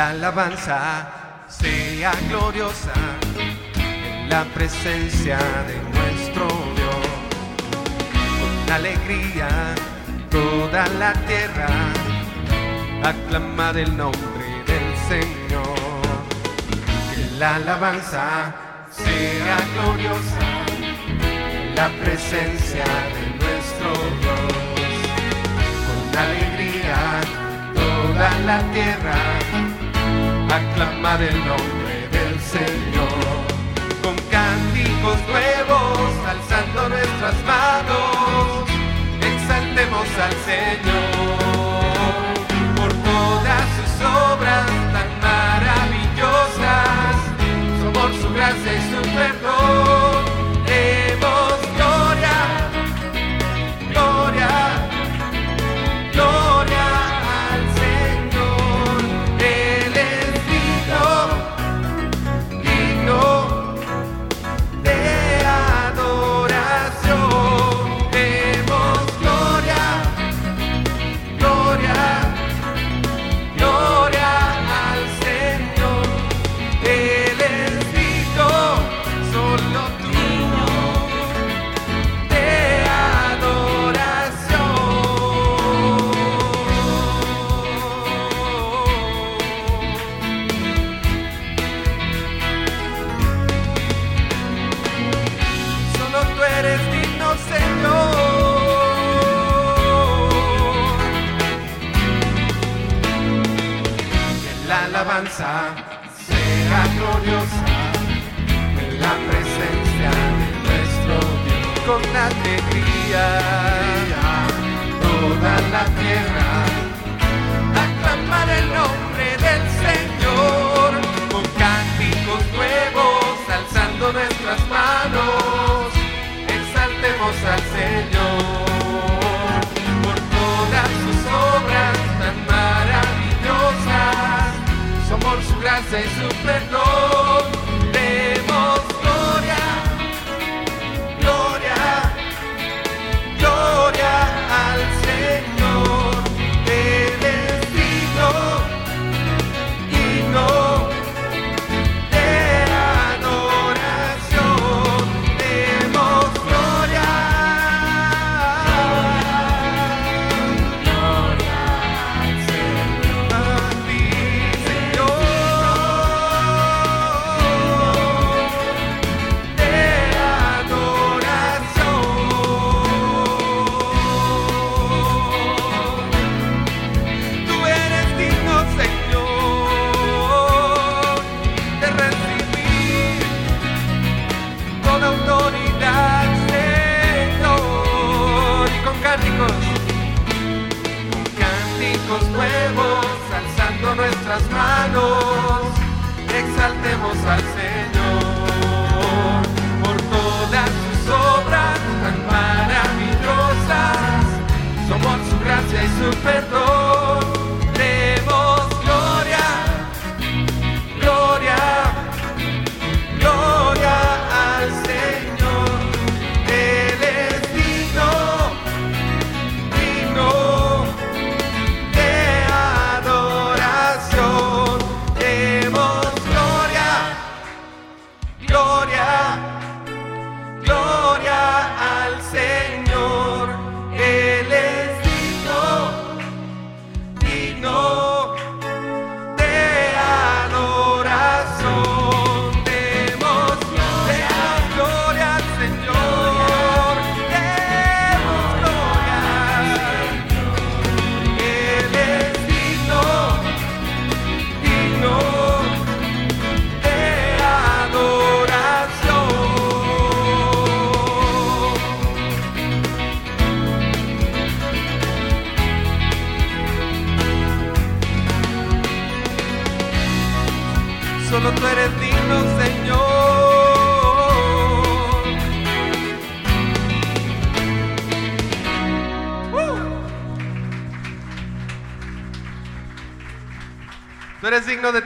la alabanza sea gloriosa en la presencia de nuestro Dios. Con alegría toda la tierra aclama del nombre del Señor. Que la alabanza sea gloriosa en la presencia de nuestro Dios. Con alegría toda la tierra aclama del nombre del Señor. Con cánticos nuevos, alzando nuestras manos, exaltemos al Señor por todas sus obras tan maravillosas. Somos su gracia y su perdón. Somos su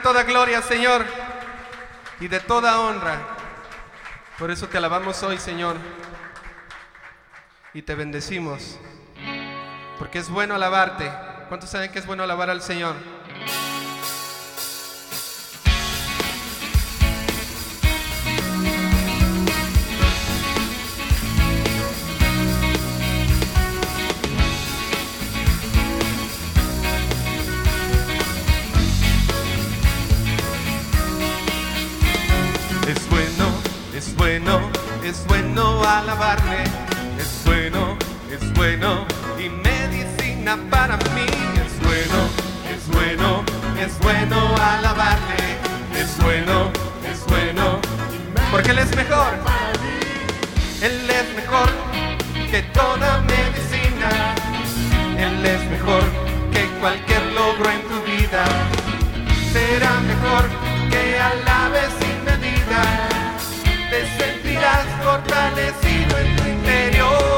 toda gloria, Señor, y de toda honra. Por eso te alabamos hoy, Señor, y te bendecimos, porque es bueno alabarte. ¿Cuántos saben que es bueno alabar al Señor? Bueno alabarle, es bueno, es bueno y medicina para mí. Es bueno, es bueno, es bueno alabarle, es bueno, es bueno, porque Él es mejor. Él es mejor que toda medicina. Él es mejor que cualquier logro en tu vida. Será mejor que alabes fortalecido en tu interior.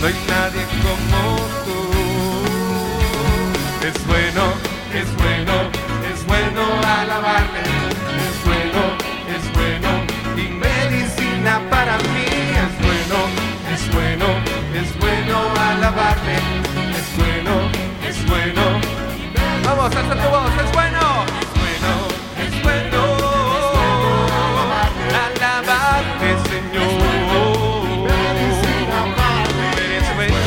No hay nadie como tú. Es bueno, es bueno, Tu voz, es bueno. Es bueno, es bueno. Alabarte, Señor. Eres bueno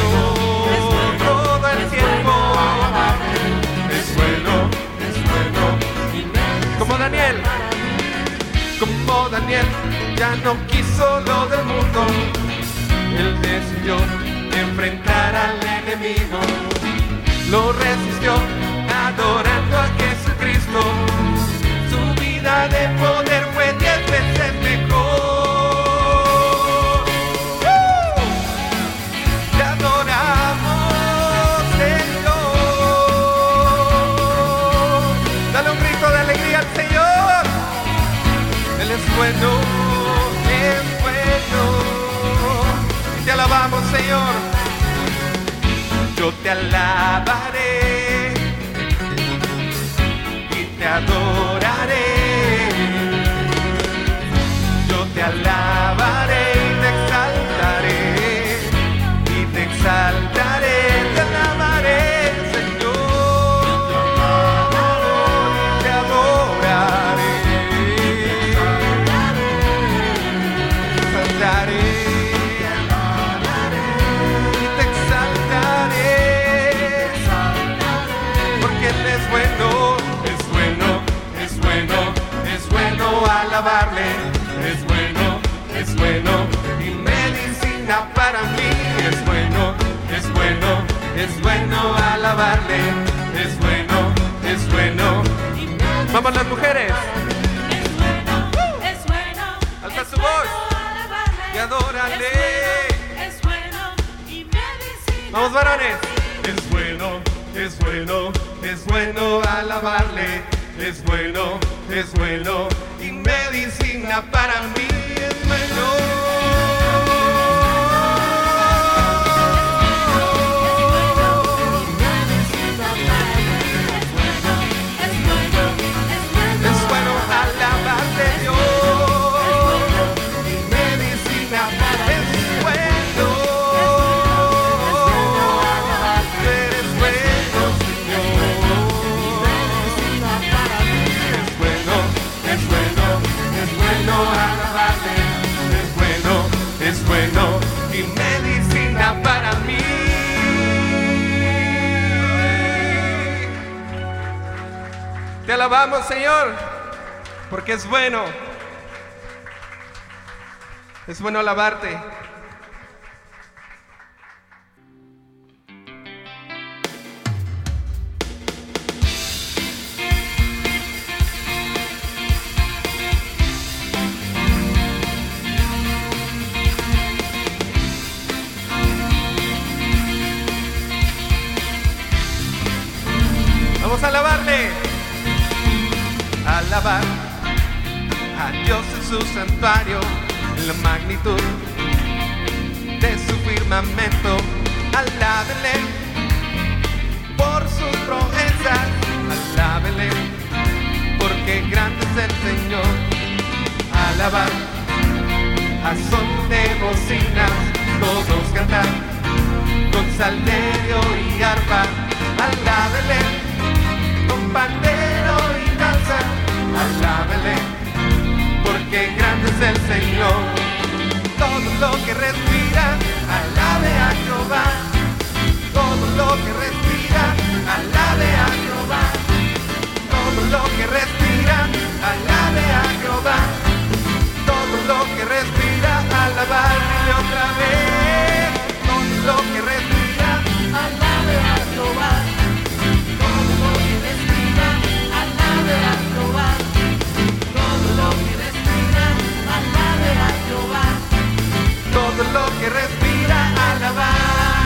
todo el tiempo. Es bueno, es bueno. Como Daniel, como Daniel, ya no quiso lo del mundo. Él decidió enfrentar al enemigo. Lo resistió de poder fue diez veces mejor. Te adoramos, Señor. Dale un grito de alegría al Señor. Él es bueno, es bueno. Te alabamos, Señor. Yo te alabaré y te adoraré. Alabarle, es bueno, es bueno. Vamos las mujeres, Es bueno, es bueno. Alza es tu voz bueno y adórale. Es bueno, es bueno y medicina. Vamos varones. Es bueno, es bueno, es bueno alabarle. Es bueno, es bueno y medicina para mí. Es Es Señor, porque es bueno. Es bueno alabarte. Con pandero y danza. Alábele porque grande es el Señor. lo que respira, alabe a Jehová. Todo lo que respira, alabe a Jehová. Todo lo que respira, alabe a Jehová. Todo lo que respira, alabarle otra vez. Todo lo que respira, que respira, alabar.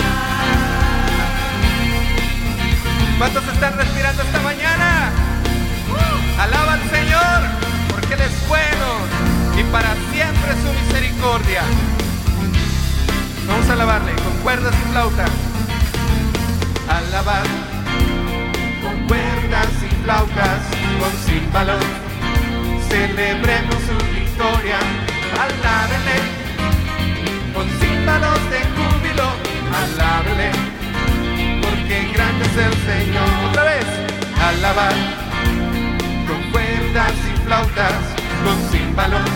¿Cuántos están respirando esta mañana? Alaba al Señor, porque Él es bueno y para siempre su misericordia. Vamos a alabarle con cuerdas y flauta. Alabar con cuerdas y flautas, con címbalos. Celebremos su victoria. Alábenle címbalos de júbilo. Alábenle porque grande es el Señor. Otra vez, alabar con cuerdas y flautas, con címbalos.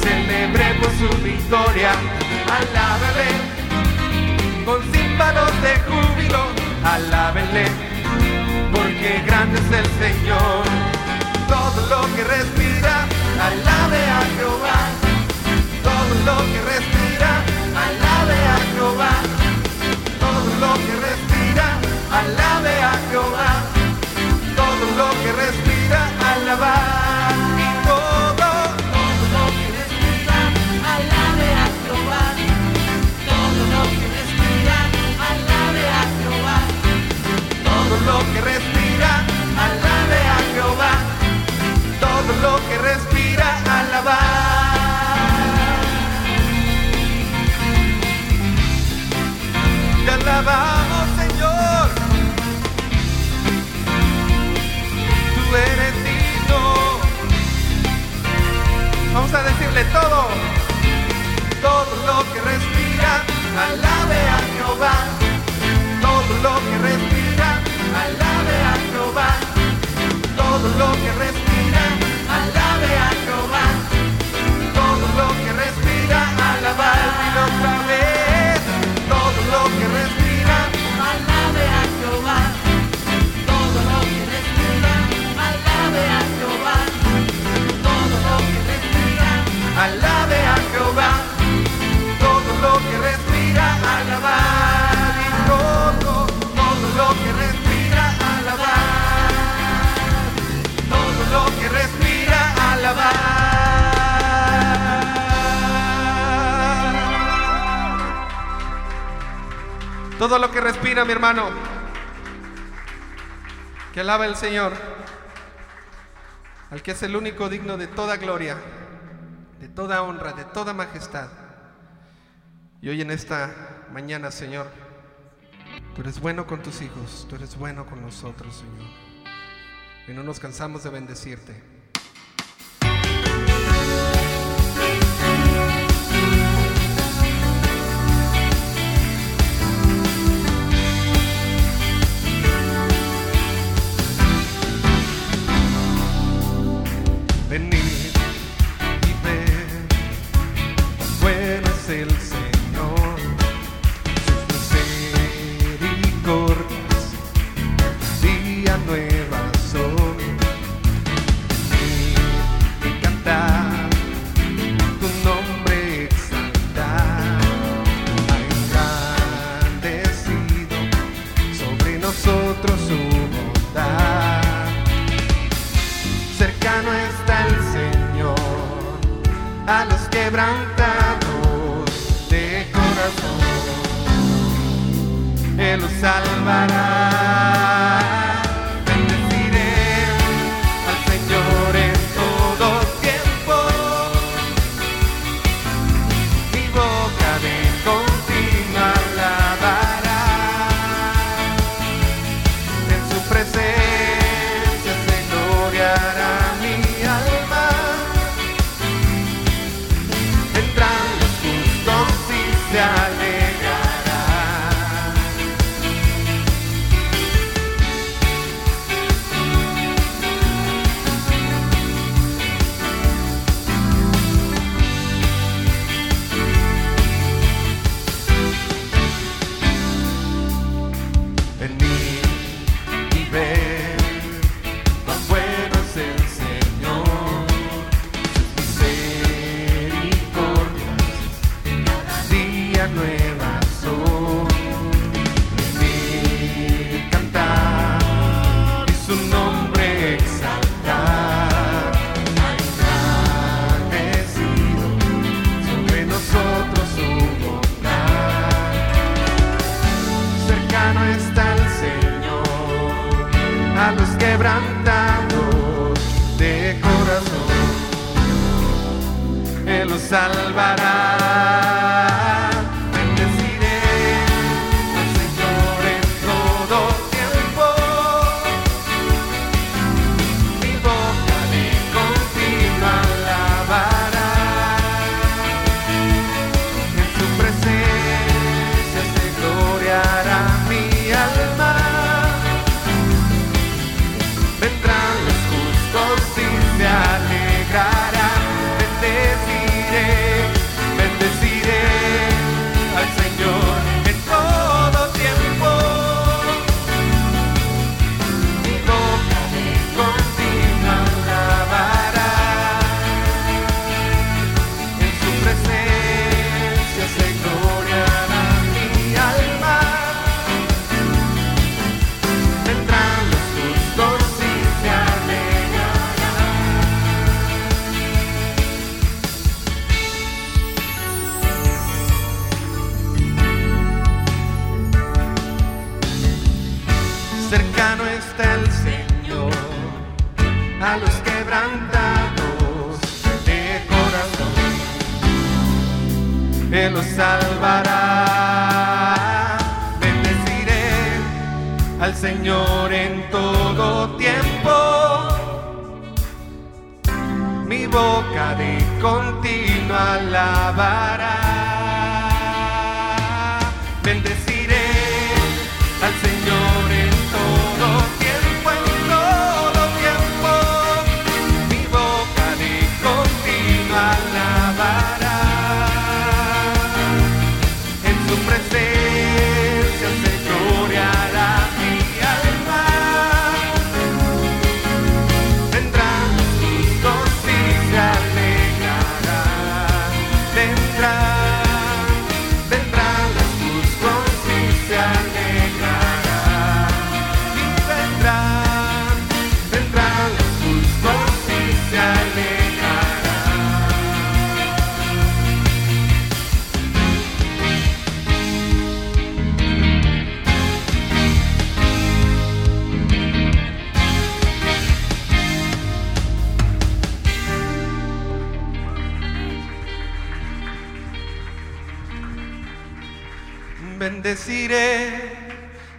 Celebremos su victoria. Alábenle con címbalos de júbilo, alábenle, porque grande es el Señor. Todo lo que respira, alabe a Jehová. Todo lo que respira, Jehová. Todo lo que respira, alabe a Jehová. Todo lo que respira, alabar. Y todo, Todo lo que respira, alabe a Jehová. Todo lo que respira, alabe a Jehová. todo lo que alabamos, Señor. Tú eres digno. Vamos a decirle todo. Todo lo que respira, alabe a Jehová. Todo lo que respira, alabe a Jehová. Todo lo que respira, alabe a Jehová. Hermano. Que alabe el Señor. Al que es el único digno de toda gloria de toda honra, de toda majestad. Y hoy en esta mañana, Señor, tú eres bueno con tus hijos, tú eres bueno con nosotros, Señor. Y no nos cansamos de bendecirte.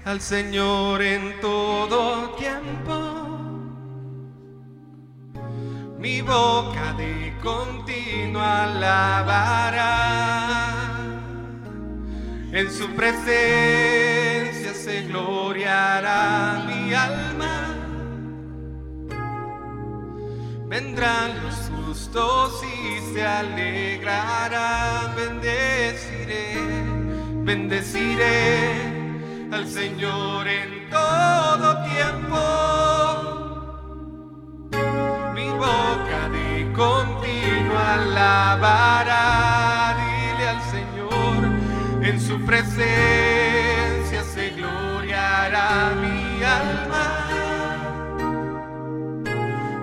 Al Señor en todo tiempo. Mi boca de continuo alabará. En su presencia se gloriará mi alma. Vendrán los justos y se alegrarán. Bendeciré, bendeciré al Señor en todo tiempo. Mi boca de continuo alabará. Dile al Señor, en su presencia se gloriará mi alma.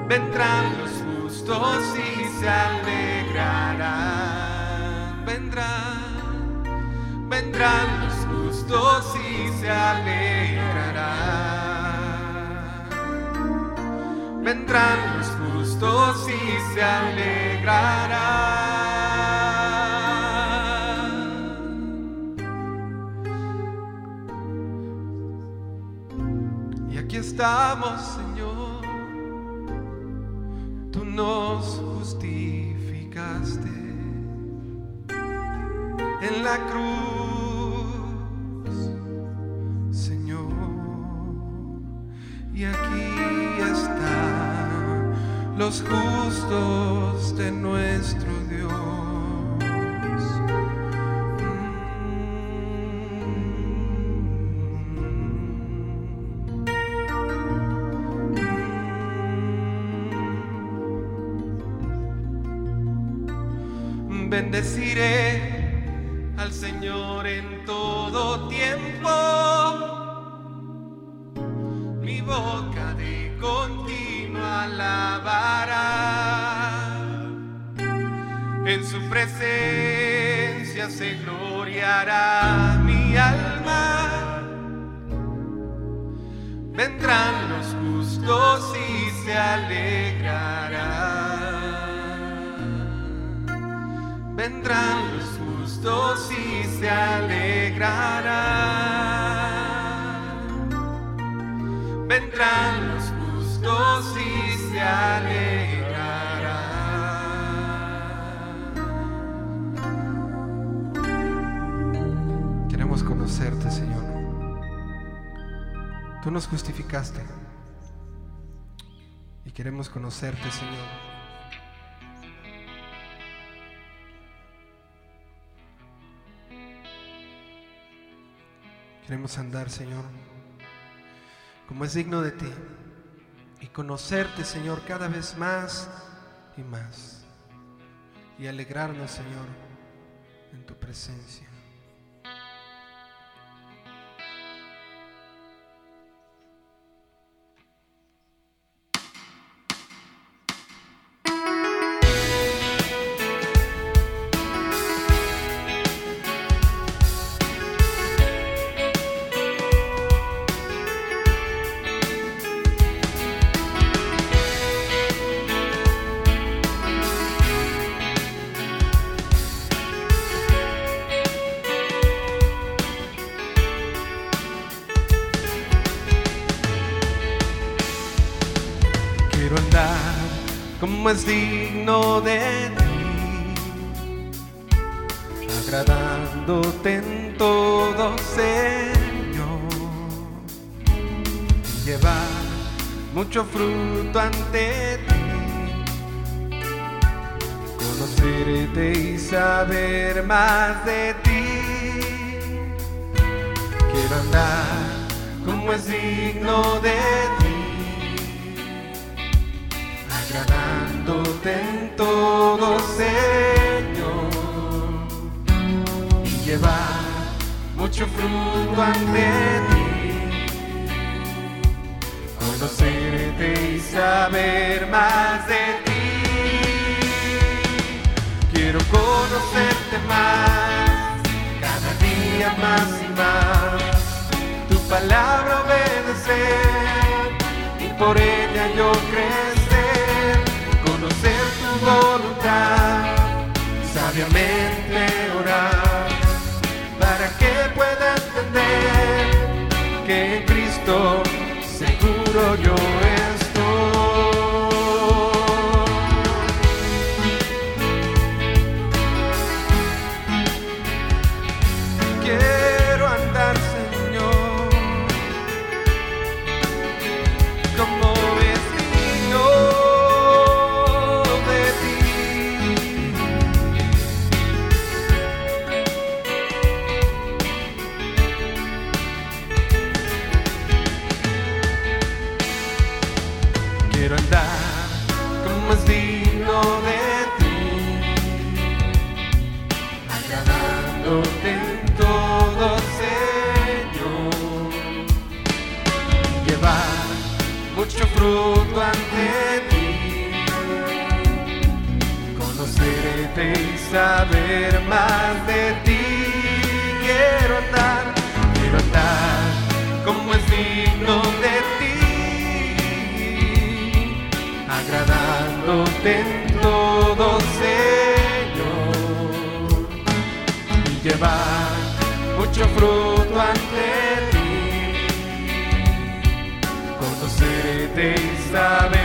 Vendrán los justos y se alegrarán. Vendrán, vendrán los justos y se alegrarán. Vendrán los justos y se alegrarán. Y aquí estamos, Señor tú nos justificaste en la cruz, Y aquí están los justos de nuestro Dios. Bendeciré al Señor en todo tiempo mi boca de continuo alabará. En su presencia se gloriará mi alma. Vendrán los justos y se alegrarán. Vendrán los justos y se alegrarán. Queremos conocerte, Señor. Tú nos justificaste y queremos conocerte, Señor. Queremos andar, Señor, como es digno de ti y conocerte, Señor, cada vez más y más y alegrarnos, Señor, en tu presencia. Es digno de ti, agradándote en todo, Señor, y llevar mucho fruto ante ti, conocerte y saber más de ti. Quiero andar como es digno de ti Y llevar mucho fruto ante ti, conocerte y saber más de ti. Quiero conocerte más, cada día más y más, tu palabra obedecer y por ella yo crecer, Cristo seguro yo saber más de ti. Quiero andar, quiero andar como es digno de ti, agradándote en todo, Señor y llevar mucho fruto ante ti, conocerte y saber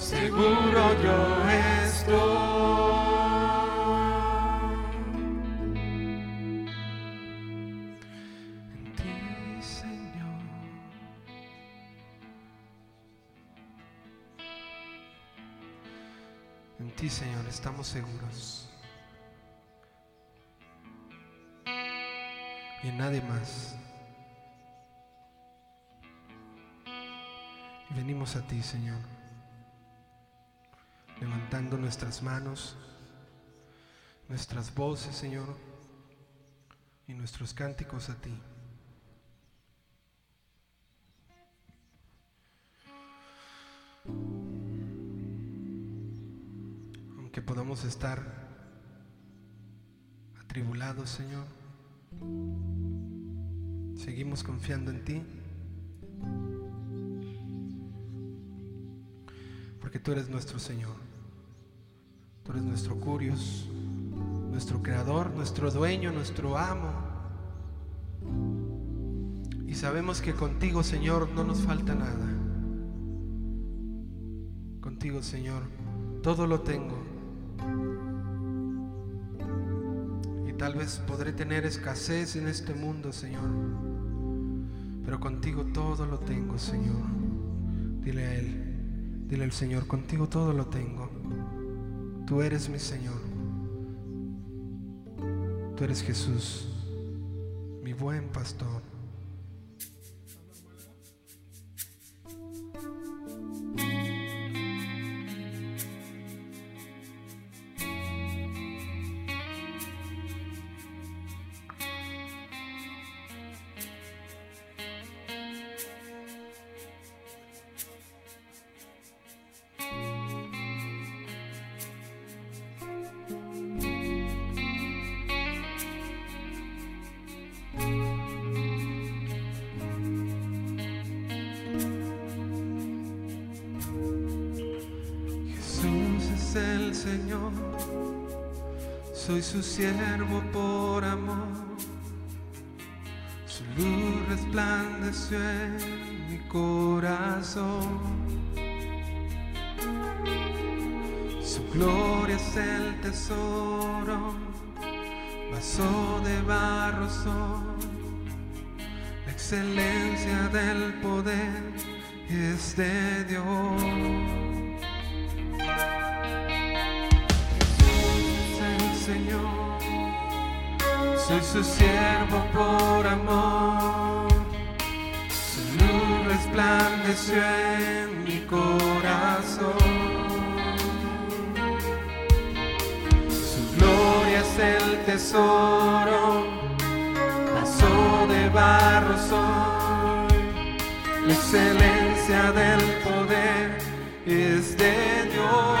seguro yo estoy. En ti, Señor. En ti, Señor, estamos seguros. Y en nadie más. Venimos a ti, Señor, levantando nuestras manos, nuestras voces, Señor, y nuestros cánticos a ti. Aunque podamos estar atribulados, Señor, seguimos confiando en ti. Porque tú eres nuestro Señor. Tú eres nuestro Curios, nuestro Creador, nuestro Dueño, nuestro Amo. Y sabemos que contigo, Señor, no nos falta nada. Contigo, Señor, todo lo tengo. Y tal vez podré tener escasez en este mundo, Señor. Pero contigo todo lo tengo, Señor. Dile a Él. Dile al Señor, contigo todo lo tengo. Tú eres mi Señor. Tú eres Jesús, mi buen pastor. Excelencia del poder es de Dios. el Señor. Soy su siervo por amor. Su luz resplandeció en mi corazón. Su gloria es el tesoro. Barro soy. La excelencia del poder es de Dios.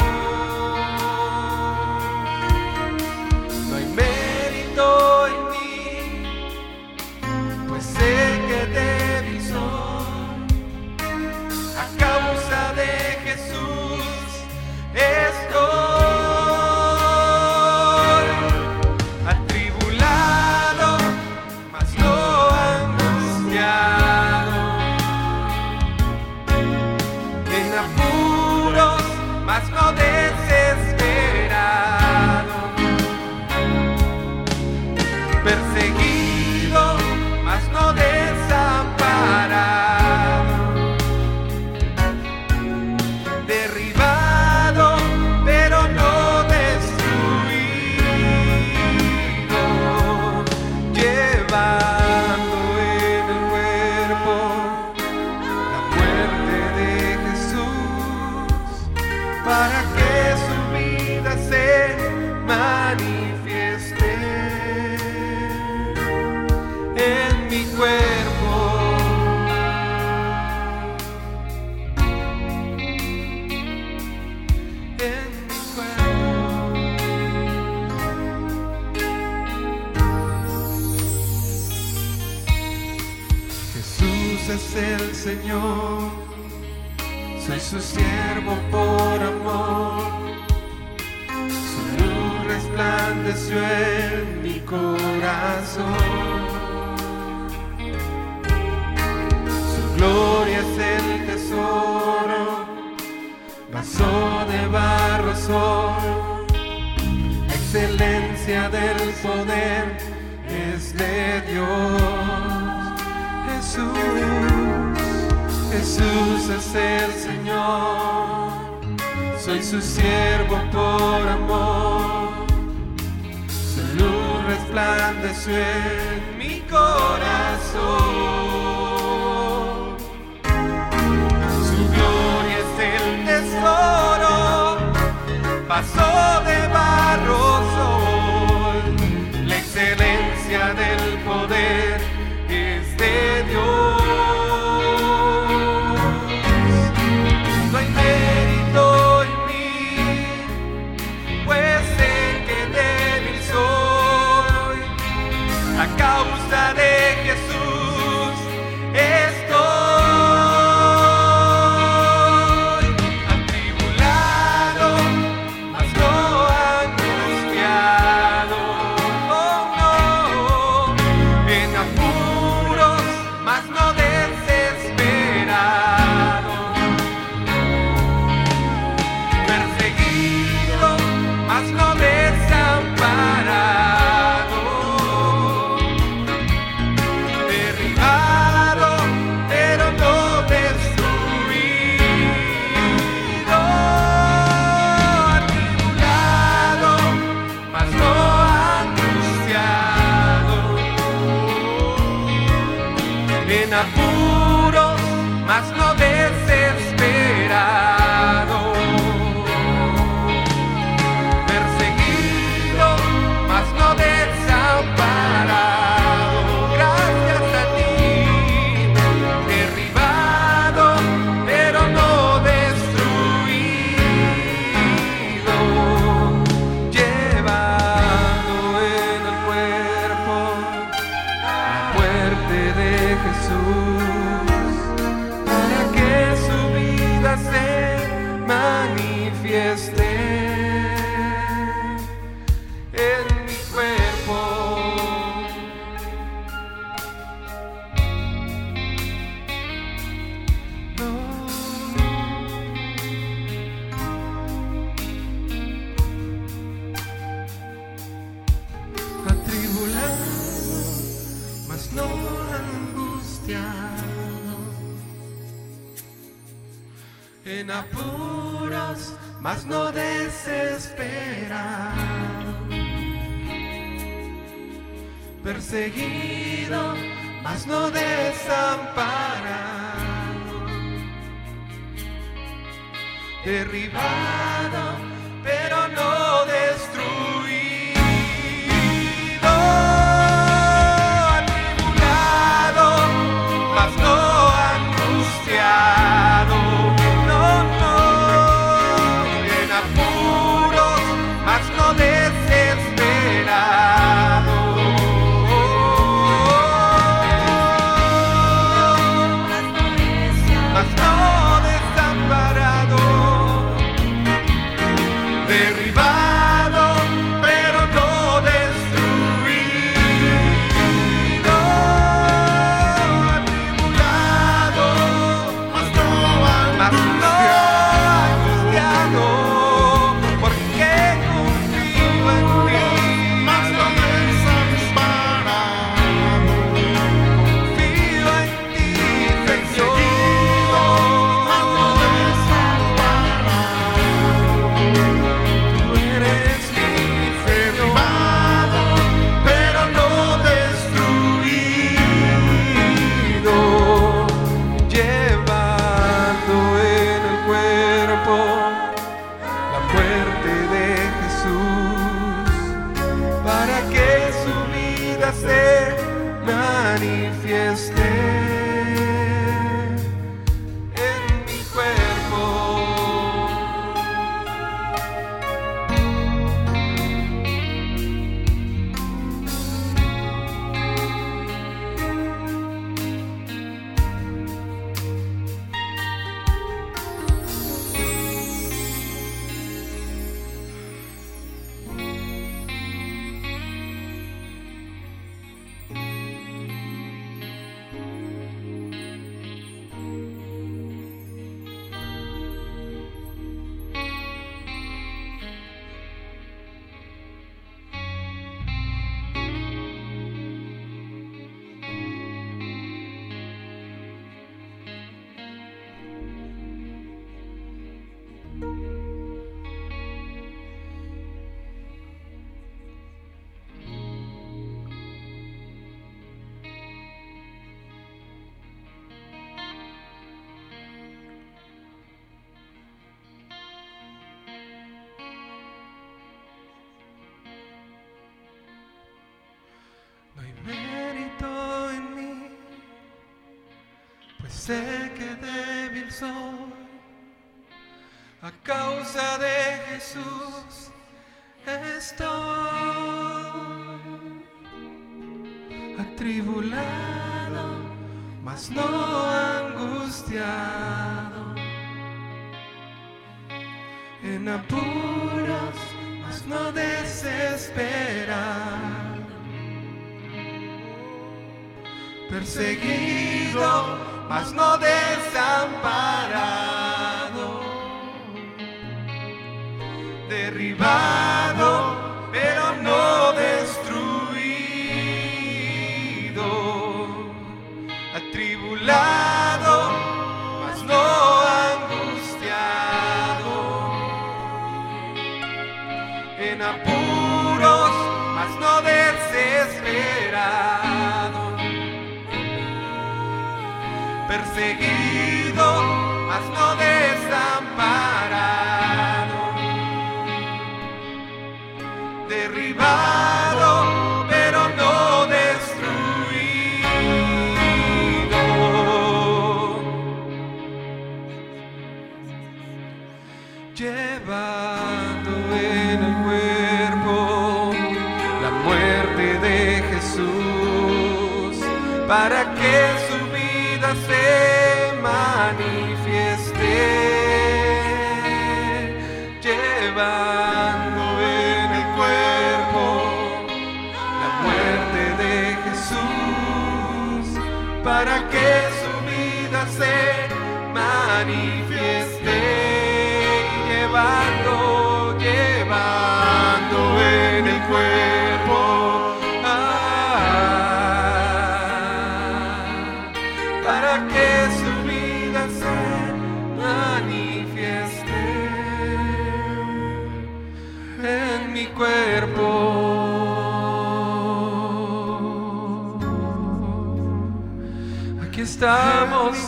siervo por amor, su luz resplandeció en mi corazón. Su gloria es el tesoro, pasó de barro sol, la excelencia del poder en apuros, más no perseguido, mas no desamparado. Derribado sé que débil soy. A causa de Jesús estoy atribulado, mas no angustiado. En apuros, mas no desesperado perseguido, mas no desamparado, derribado, perseguido,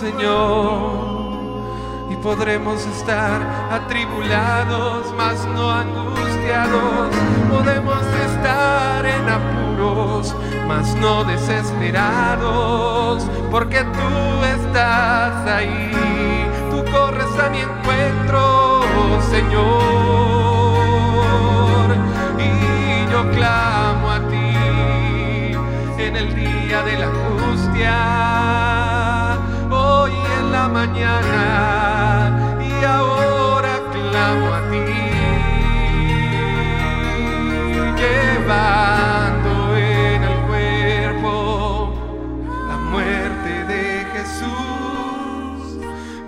Señor, y podremos estar atribulados, mas no angustiados. Podemos estar en apuros, mas no desesperados, porque tú estás ahí. Tú corres a mi encuentro, Señor, y yo clamo a ti en el día de la angustia, mañana y ahora clamo a ti, llevando en el cuerpo la muerte de Jesús,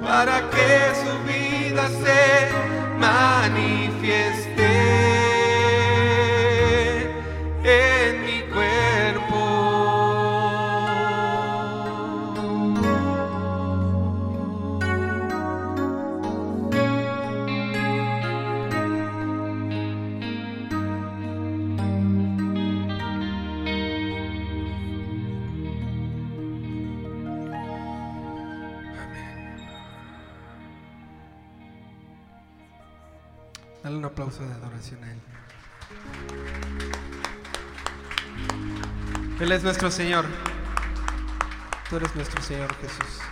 para que su vida se manifieste Él es nuestro Señor. Tú eres nuestro Señor Jesús.